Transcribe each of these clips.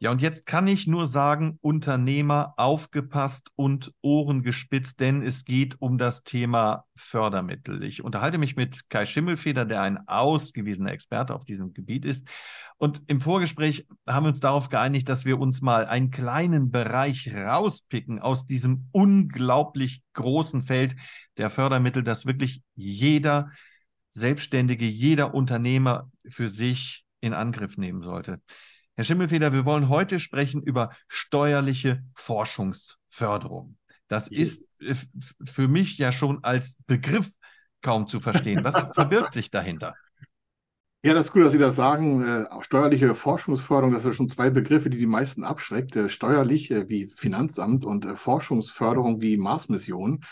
Ja, und jetzt kann ich nur sagen, Unternehmer aufgepasst und Ohren gespitzt, denn es geht um das Thema Fördermittel. Ich unterhalte mich mit Kai Schimmelfeder, der ein ausgewiesener Experte auf diesem Gebiet ist. Und im Vorgespräch haben wir uns darauf geeinigt, dass wir uns mal einen kleinen Bereich rauspicken aus diesem unglaublich großen Feld der Fördermittel, das wirklich jeder Selbstständige, jeder Unternehmer für sich in Angriff nehmen sollte. Herr Schimmelfeder, wir wollen heute sprechen über steuerliche Forschungsförderung. Das ist äh, für mich ja schon als Begriff kaum zu verstehen. Was verbirgt sich dahinter? Ja, das ist gut, dass Sie das sagen. Äh, steuerliche Forschungsförderung, das sind schon zwei Begriffe, die die meisten abschreckt. Äh, steuerlich äh, wie Finanzamt und äh, Forschungsförderung wie Marsmission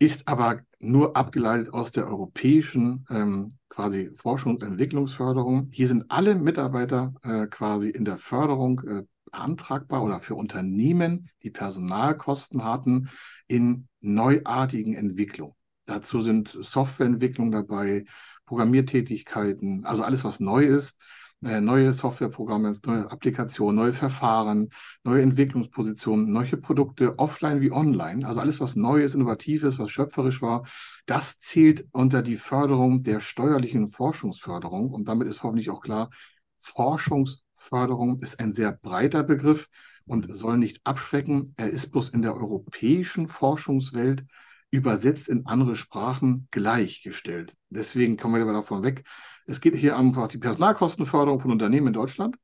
ist aber nur abgeleitet aus der europäischen ähm, quasi Forschung und Entwicklungsförderung. Hier sind alle Mitarbeiter äh, quasi in der Förderung äh, beantragbar oder für Unternehmen, die Personalkosten hatten, in neuartigen Entwicklungen. Dazu sind Softwareentwicklungen dabei, Programmiertätigkeiten, also alles, was neu ist, neue Softwareprogramme, neue Applikationen, neue Verfahren, neue Entwicklungspositionen, neue Produkte offline wie online. Also alles, was neu ist, innovativ ist, was schöpferisch war, das zählt unter die Förderung der steuerlichen Forschungsförderung. Und damit ist hoffentlich auch klar, Forschungsförderung ist ein sehr breiter Begriff und soll nicht abschrecken. Er ist bloß in der europäischen Forschungswelt übersetzt in andere Sprachen gleichgestellt. Deswegen kommen wir aber davon weg. Es geht hier einfach die Personalkostenförderung von Unternehmen in Deutschland.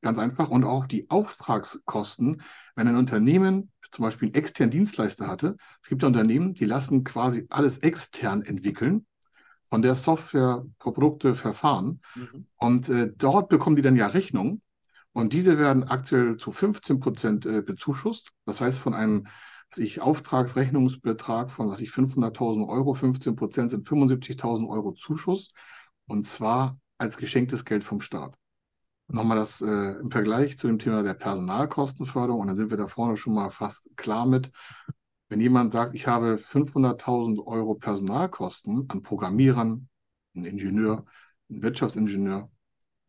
Ganz einfach. Und auch die Auftragskosten. Wenn ein Unternehmen zum Beispiel einen externen Dienstleister hatte, es gibt ja Unternehmen, die lassen quasi alles extern entwickeln von der Software, Produkte, Verfahren. Mhm. Und äh, dort bekommen die dann ja Rechnungen. Und diese werden aktuell zu 15 Prozent äh, bezuschusst. Das heißt, von einem sich Auftragsrechnungsbetrag von, was ich, 500.000 Euro, 15 Prozent sind 75.000 Euro Zuschuss und zwar als geschenktes Geld vom Staat. Nochmal das äh, im Vergleich zu dem Thema der Personalkostenförderung und dann sind wir da vorne schon mal fast klar mit. Wenn jemand sagt, ich habe 500.000 Euro Personalkosten an Programmierern, ein Ingenieur, ein Wirtschaftsingenieur,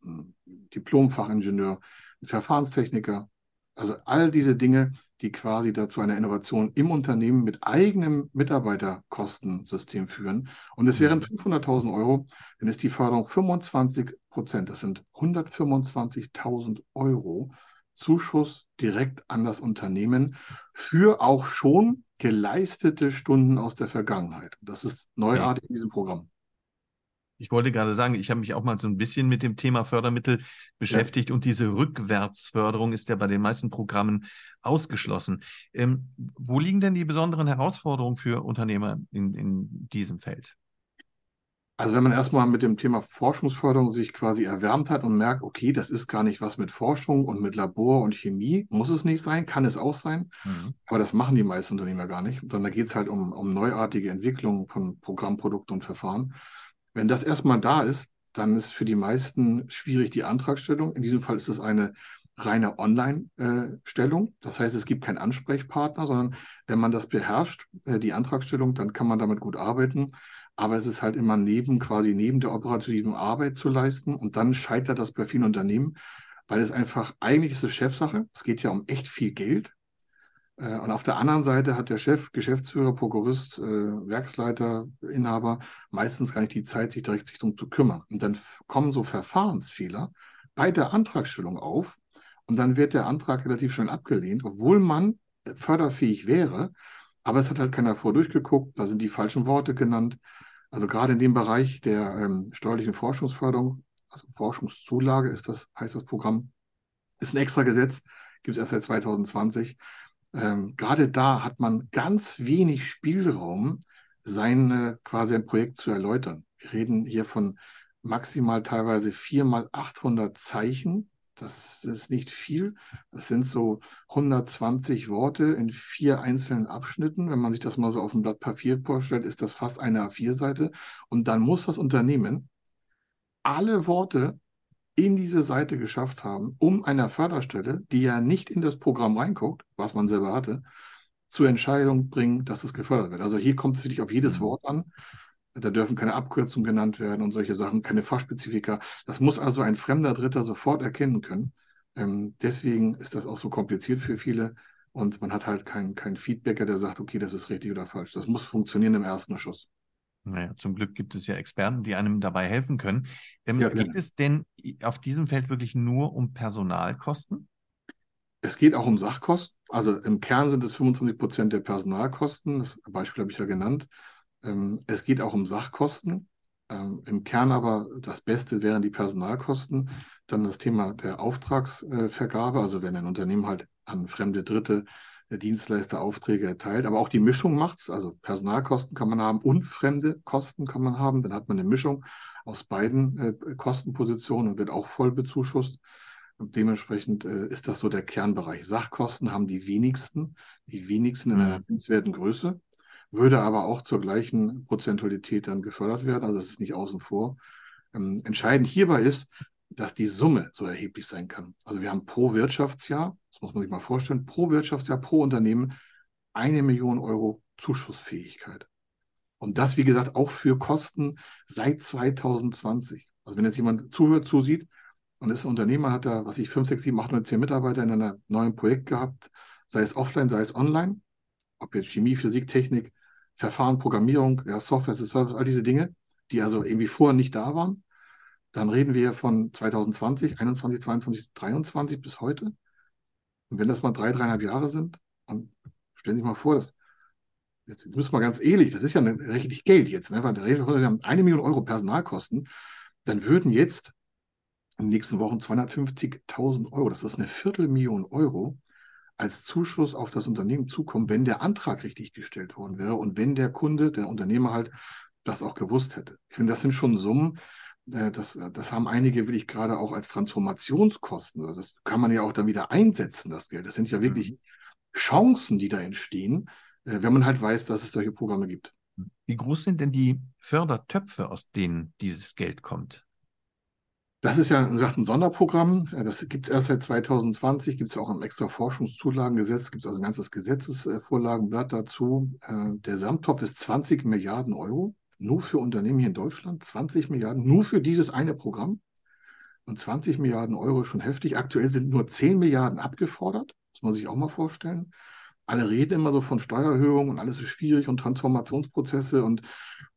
ein Diplomfachingenieur, ein Verfahrenstechniker, also all diese Dinge, die quasi dazu einer Innovation im Unternehmen mit eigenem Mitarbeiterkostensystem führen. Und es wären 500.000 mhm. Euro, dann ist die Förderung 25 Prozent. Das sind 125.000 Euro Zuschuss direkt an das Unternehmen für auch schon geleistete Stunden aus der Vergangenheit. Das ist neuartig in diesem Programm. Ich wollte gerade sagen, ich habe mich auch mal so ein bisschen mit dem Thema Fördermittel beschäftigt ja. und diese Rückwärtsförderung ist ja bei den meisten Programmen ausgeschlossen. Ähm, wo liegen denn die besonderen Herausforderungen für Unternehmer in, in diesem Feld? Also wenn man erstmal mit dem Thema Forschungsförderung sich quasi erwärmt hat und merkt, okay, das ist gar nicht was mit Forschung und mit Labor und Chemie, muss es nicht sein, kann es auch sein, mhm. aber das machen die meisten Unternehmer gar nicht, sondern da geht es halt um, um neuartige Entwicklung von Programmprodukten und Verfahren. Wenn das erstmal da ist, dann ist für die meisten schwierig die Antragstellung. In diesem Fall ist es eine reine Online-Stellung. Das heißt, es gibt keinen Ansprechpartner, sondern wenn man das beherrscht, äh, die Antragstellung, dann kann man damit gut arbeiten. Aber es ist halt immer neben, quasi neben der operativen Arbeit zu leisten. Und dann scheitert das bei vielen Unternehmen, weil es einfach, eigentlich ist es Chefsache. Es geht ja um echt viel Geld. Äh, und auf der anderen Seite hat der Chef, Geschäftsführer, Prokurist, äh, Werksleiter, Inhaber meistens gar nicht die Zeit, sich direkt darum zu kümmern. Und dann kommen so Verfahrensfehler bei der Antragstellung auf und dann wird der Antrag relativ schnell abgelehnt, obwohl man förderfähig wäre. Aber es hat halt keiner vor durchgeguckt, da sind die falschen Worte genannt. Also gerade in dem Bereich der ähm, steuerlichen Forschungsförderung, also Forschungszulage ist das, heißt das Programm, ist ein extra Gesetz, gibt es erst seit 2020 ähm, gerade da hat man ganz wenig Spielraum, sein quasi ein Projekt zu erläutern. Wir reden hier von maximal teilweise vier mal 800 Zeichen Das ist nicht viel. Das sind so 120 Worte in vier einzelnen Abschnitten. Wenn man sich das mal so auf dem Blatt Papier vorstellt, ist das fast eine A4-Seite. Und dann muss das Unternehmen alle Worte in diese Seite geschafft haben, um einer Förderstelle, die ja nicht in das Programm reinguckt, was man selber hatte, zur Entscheidung bringen, dass es gefördert wird. Also hier kommt es wirklich auf jedes mhm. Wort an. Da dürfen keine Abkürzungen genannt werden und solche Sachen, keine Fachspezifika. Das muss also ein fremder Dritter sofort erkennen können. Ähm, deswegen ist das auch so kompliziert für viele und man hat halt keinen kein Feedbacker, der sagt, okay, das ist richtig oder falsch. Das muss funktionieren im ersten Schuss. Naja, zum Glück gibt es ja Experten, die einem dabei helfen können. Ähm, ja, geht es denn auf diesem Feld wirklich nur um Personalkosten? Es geht auch um Sachkosten. Also im Kern sind es 25 Prozent der Personalkosten. Das Beispiel habe ich ja genannt. Ähm, es geht auch um Sachkosten. Ähm, Im Kern aber das Beste wären die Personalkosten. Dann das Thema der Auftragsvergabe, also wenn ein Unternehmen halt an fremde Dritte äh, Dienstleister Aufträge erteilt. Aber auch die Mischung macht es. Also Personalkosten kann man haben und fremde Kosten kann man haben. Dann hat man eine Mischung aus beiden äh, Kostenpositionen und wird auch voll bezuschusst. Dementsprechend äh, ist das so der Kernbereich. Sachkosten haben die wenigsten, die wenigsten in einer mhm. nennenswerten Größe würde aber auch zur gleichen Prozentualität dann gefördert werden. Also das ist nicht außen vor. Ähm, entscheidend hierbei ist, dass die Summe so erheblich sein kann. Also wir haben pro Wirtschaftsjahr, das muss man sich mal vorstellen, pro Wirtschaftsjahr, pro Unternehmen eine Million Euro Zuschussfähigkeit. Und das, wie gesagt, auch für Kosten seit 2020. Also wenn jetzt jemand zuhört, zusieht und ist ein Unternehmer, hat da, was ich, 5, 6, 7, 8, 9, 10 Mitarbeiter in einem neuen Projekt gehabt, sei es offline, sei es online, ob jetzt Chemie, Physik, Technik, Verfahren, Programmierung, ja, Software Service, all diese Dinge, die also irgendwie vorher nicht da waren. Dann reden wir von 2020, 21, 22, 23 bis heute. Und wenn das mal drei, dreieinhalb Jahre sind, und stellen Sie sich mal vor, das, jetzt müssen wir ganz ehrlich, das ist ja richtig Geld jetzt, ne? weil wir haben eine Million Euro Personalkosten, dann würden jetzt in den nächsten Wochen 250.000 Euro, das ist eine Viertelmillion Euro, als Zuschuss auf das Unternehmen zukommen, wenn der Antrag richtig gestellt worden wäre und wenn der Kunde, der Unternehmer halt das auch gewusst hätte. Ich finde, das sind schon Summen, das, das haben einige wirklich gerade auch als Transformationskosten. Also das kann man ja auch dann wieder einsetzen, das Geld. Das sind ja wirklich mhm. Chancen, die da entstehen, äh, wenn man halt weiß, dass es solche Programme gibt. Wie groß sind denn die Fördertöpfe, aus denen dieses Geld kommt? Das ist ja gesagt, ein Sonderprogramm. Das gibt es erst seit 2020, gibt es auch im extra Forschungszulagengesetz, gibt es also ein ganzes Gesetzesvorlagenblatt dazu. Äh, der Samttopf ist 20 Milliarden Euro, nur für Unternehmen hier in Deutschland. 20 Milliarden, nur für dieses eine Programm. Und 20 Milliarden Euro schon heftig. Aktuell sind nur 10 Milliarden abgefordert, muss man sich auch mal vorstellen. Alle reden immer so von Steuererhöhungen und alles ist schwierig und Transformationsprozesse und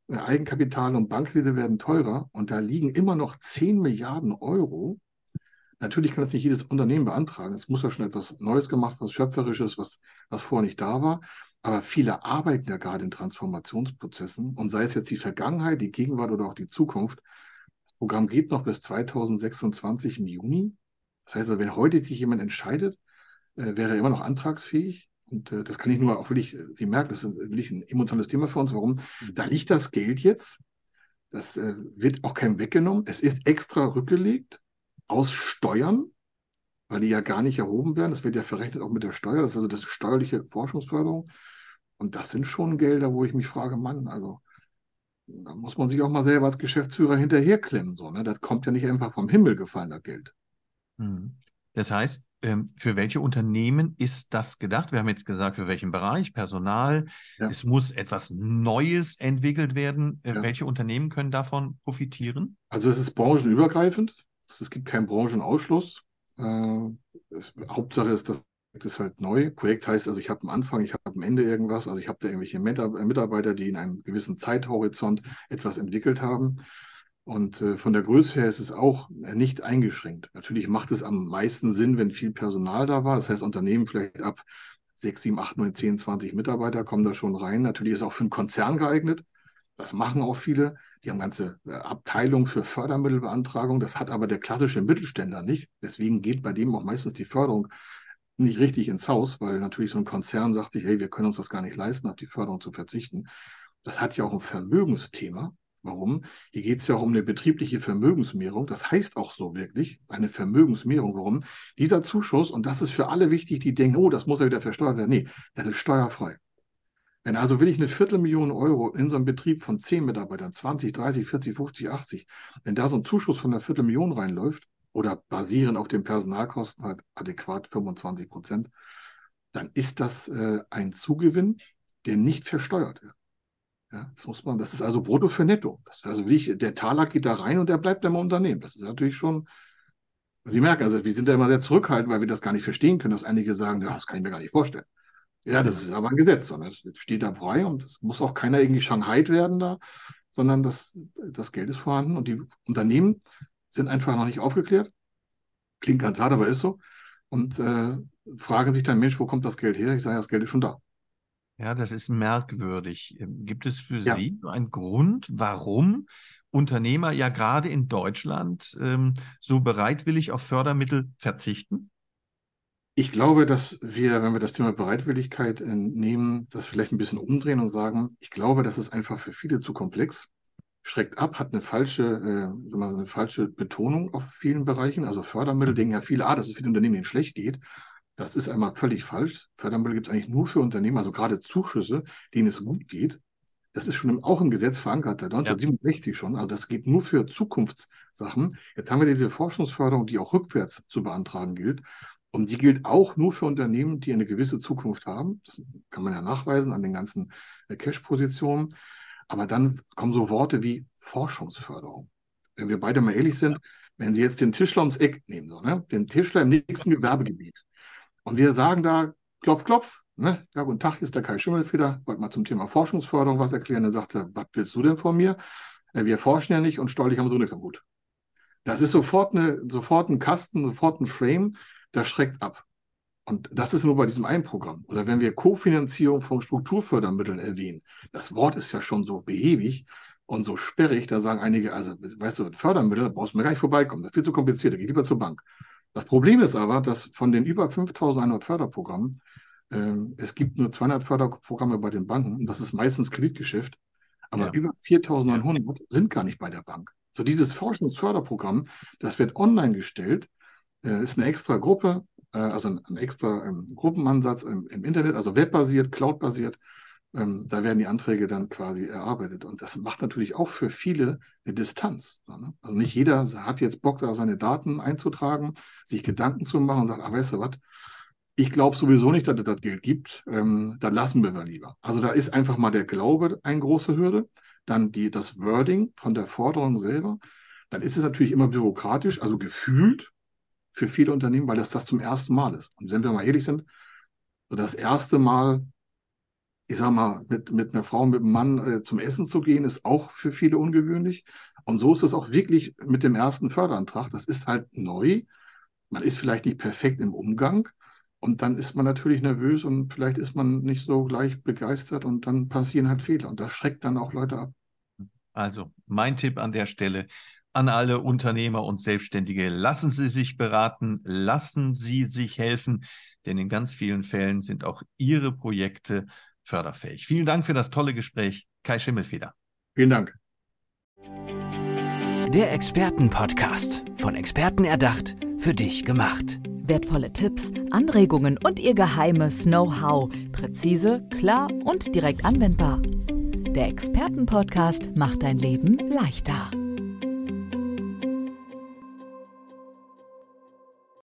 äh, Eigenkapital und Bankkredite werden teurer und da liegen immer noch 10 Milliarden Euro. Natürlich kann das nicht jedes Unternehmen beantragen. Es muss ja schon etwas Neues gemacht, was Schöpferisches, was, was vorher nicht da war. Aber viele arbeiten ja gerade in Transformationsprozessen und sei es jetzt die Vergangenheit, die Gegenwart oder auch die Zukunft. Das Programm geht noch bis 2026 im Juni. Das heißt, also, wenn heute sich jemand entscheidet, äh, wäre er immer noch antragsfähig. Und äh, das kann ich nur auch wirklich, äh, Sie merken, das ist wirklich ein emotionales Thema für uns. Warum? Da liegt das Geld jetzt. Das äh, wird auch keinem weggenommen. Es ist extra rückgelegt aus Steuern, weil die ja gar nicht erhoben werden. Das wird ja verrechnet auch mit der Steuer. Das ist also das steuerliche Forschungsförderung. Und das sind schon Gelder, wo ich mich frage, Mann, also da muss man sich auch mal selber als Geschäftsführer hinterherklemmen. So, ne? Das kommt ja nicht einfach vom Himmel gefallen, das Geld. Mhm. Das heißt, ähm, für welche Unternehmen ist das gedacht? Wir haben jetzt gesagt, für welchen Bereich, Personal. Ja. Es muss etwas Neues entwickelt werden. Äh, ja. Welche Unternehmen können davon profitieren? Also es ist branchenübergreifend. Es gibt keinen Branchenausschluss. Äh, es, Hauptsache ist, dass ist halt neu. Projekt heißt also, ich habe am Anfang, ich habe am Ende irgendwas. Also ich habe da irgendwelche Mitarbeiter, die in einem gewissen Zeithorizont etwas entwickelt haben. Und äh, von der Größe her ist es auch äh, nicht eingeschränkt. Natürlich macht es am meisten Sinn, wenn viel Personal da war. Das heißt, Unternehmen vielleicht ab 6, 7, 8, 9, 10, 20 Mitarbeiter kommen da schon rein. Natürlich ist es auch für einen Konzern geeignet. Das machen auch viele. Die haben ganze äh, Abteilungen für Fördermittelbeantragung. Das hat aber der klassische Mittelständler nicht. Deswegen geht bei dem auch meistens die Förderung nicht richtig ins Haus, weil natürlich so ein Konzern sagt sich, hey, wir können uns das gar nicht leisten, auf die Förderung zu verzichten. Das hat ja auch ein Vermögensthema. Warum? Hier geht es ja auch um eine betriebliche Vermögensmehrung. Das heißt auch so wirklich, eine Vermögensmehrung. Warum? Dieser Zuschuss, und das ist für alle wichtig, die denken, oh, das muss ja wieder versteuert werden. Nee, das ist steuerfrei. Wenn also will ich eine Viertelmillion Euro in so einem Betrieb von 10 Mitarbeitern, 20, 30, 40, 50, 80, wenn da so ein Zuschuss von einer Viertelmillion reinläuft oder basierend auf den Personalkosten halt adäquat 25 Prozent, dann ist das äh, ein Zugewinn, der nicht versteuert wird. Ja, das muss man, das ist also brutto für netto. Also wie ich, der Taler geht da rein und der bleibt im Unternehmen. Das ist natürlich schon, Sie merken, also wir sind da immer sehr zurückhaltend, weil wir das gar nicht verstehen können, dass einige sagen, ja, das kann ich mir gar nicht vorstellen. Ja, das ist aber ein Gesetz, sondern es steht da frei und es muss auch keiner irgendwie Shanghai werden da, sondern das, das Geld ist vorhanden und die Unternehmen sind einfach noch nicht aufgeklärt. Klingt ganz hart, aber ist so. Und äh, fragen sich dann, Mensch, wo kommt das Geld her? Ich sage, das Geld ist schon da. Ja, das ist merkwürdig. Ähm, gibt es für ja. Sie einen Grund, warum Unternehmer ja gerade in Deutschland ähm, so bereitwillig auf Fördermittel verzichten? Ich glaube, dass wir, wenn wir das Thema Bereitwilligkeit äh, nehmen, das vielleicht ein bisschen umdrehen und sagen, ich glaube, das ist einfach für viele zu komplex, schreckt ab, hat eine falsche, äh, eine falsche Betonung auf vielen Bereichen. Also Fördermittel denken ja viele, ah, das ist für die Unternehmen, denen schlecht geht. Das ist einmal völlig falsch. Fördermittel gibt es eigentlich nur für Unternehmen, also gerade Zuschüsse, denen es gut geht. Das ist schon auch im Gesetz verankert, seit 1967 ja. schon. Also das geht nur für Zukunftssachen. Jetzt haben wir diese Forschungsförderung, die auch rückwärts zu beantragen gilt. Und die gilt auch nur für Unternehmen, die eine gewisse Zukunft haben. Das kann man ja nachweisen an den ganzen äh, Cash-Positionen. Aber dann kommen so Worte wie Forschungsförderung. Wenn wir beide mal ehrlich sind, wenn Sie jetzt den Tischler ums Eck nehmen, so, ne? den Tischler im nächsten Gewerbegebiet, und wir sagen da, klopf, klopf, ne? ja, guten Tag, ist der Kai Schimmelfeder, wollte mal zum Thema Forschungsförderung was erklären. Er sagte, was willst du denn von mir? Äh, wir forschen ja nicht und steuerlich haben so nichts am Hut. Das ist sofort, eine, sofort ein Kasten, sofort ein Frame, das schreckt ab. Und das ist nur bei diesem einen Programm. Oder wenn wir Kofinanzierung von Strukturfördermitteln erwähnen, das Wort ist ja schon so behäbig und so sperrig, da sagen einige, also weißt du, Fördermittel, brauchst du mir gar nicht vorbeikommen, das ist viel zu kompliziert, da geht lieber zur Bank. Das Problem ist aber, dass von den über 5100 Förderprogrammen, äh, es gibt nur 200 Förderprogramme bei den Banken und das ist meistens Kreditgeschäft, aber ja. über 4900 sind gar nicht bei der Bank. So dieses Forschungsförderprogramm, das wird online gestellt, äh, ist eine extra Gruppe, also ein, extra ähm, Gruppenansatz im, im, Internet, also webbasiert, cloudbasiert. Ähm, da werden die Anträge dann quasi erarbeitet. Und das macht natürlich auch für viele eine Distanz. Ne? Also nicht jeder hat jetzt Bock, da seine Daten einzutragen, sich Gedanken zu machen und sagt, ah, weißt du was, ich glaube sowieso nicht, dass es das Geld gibt, ähm, dann lassen wir mal lieber. Also da ist einfach mal der Glaube eine große Hürde, dann die, das Wording von der Forderung selber. Dann ist es natürlich immer bürokratisch, also gefühlt für viele Unternehmen, weil das das zum ersten Mal ist. Und wenn wir mal ehrlich sind, so das erste Mal ich sag mal, mit, mit einer Frau, mit einem Mann äh, zum Essen zu gehen, ist auch für viele ungewöhnlich. Und so ist es auch wirklich mit dem ersten Förderantrag. Das ist halt neu. Man ist vielleicht nicht perfekt im Umgang. Und dann ist man natürlich nervös und vielleicht ist man nicht so gleich begeistert und dann passieren halt Fehler. Und das schreckt dann auch Leute ab. Also mein Tipp an der Stelle an alle Unternehmer und Selbstständige, lassen Sie sich beraten, lassen Sie sich helfen, denn in ganz vielen Fällen sind auch Ihre Projekte förderfähig. Vielen Dank für das tolle Gespräch, Kai Schimmelfeder. Vielen Dank. Der Expertenpodcast, von Experten erdacht, für dich gemacht. Wertvolle Tipps, Anregungen und ihr geheimes Know-how. Präzise, klar und direkt anwendbar. Der Expertenpodcast macht dein Leben leichter.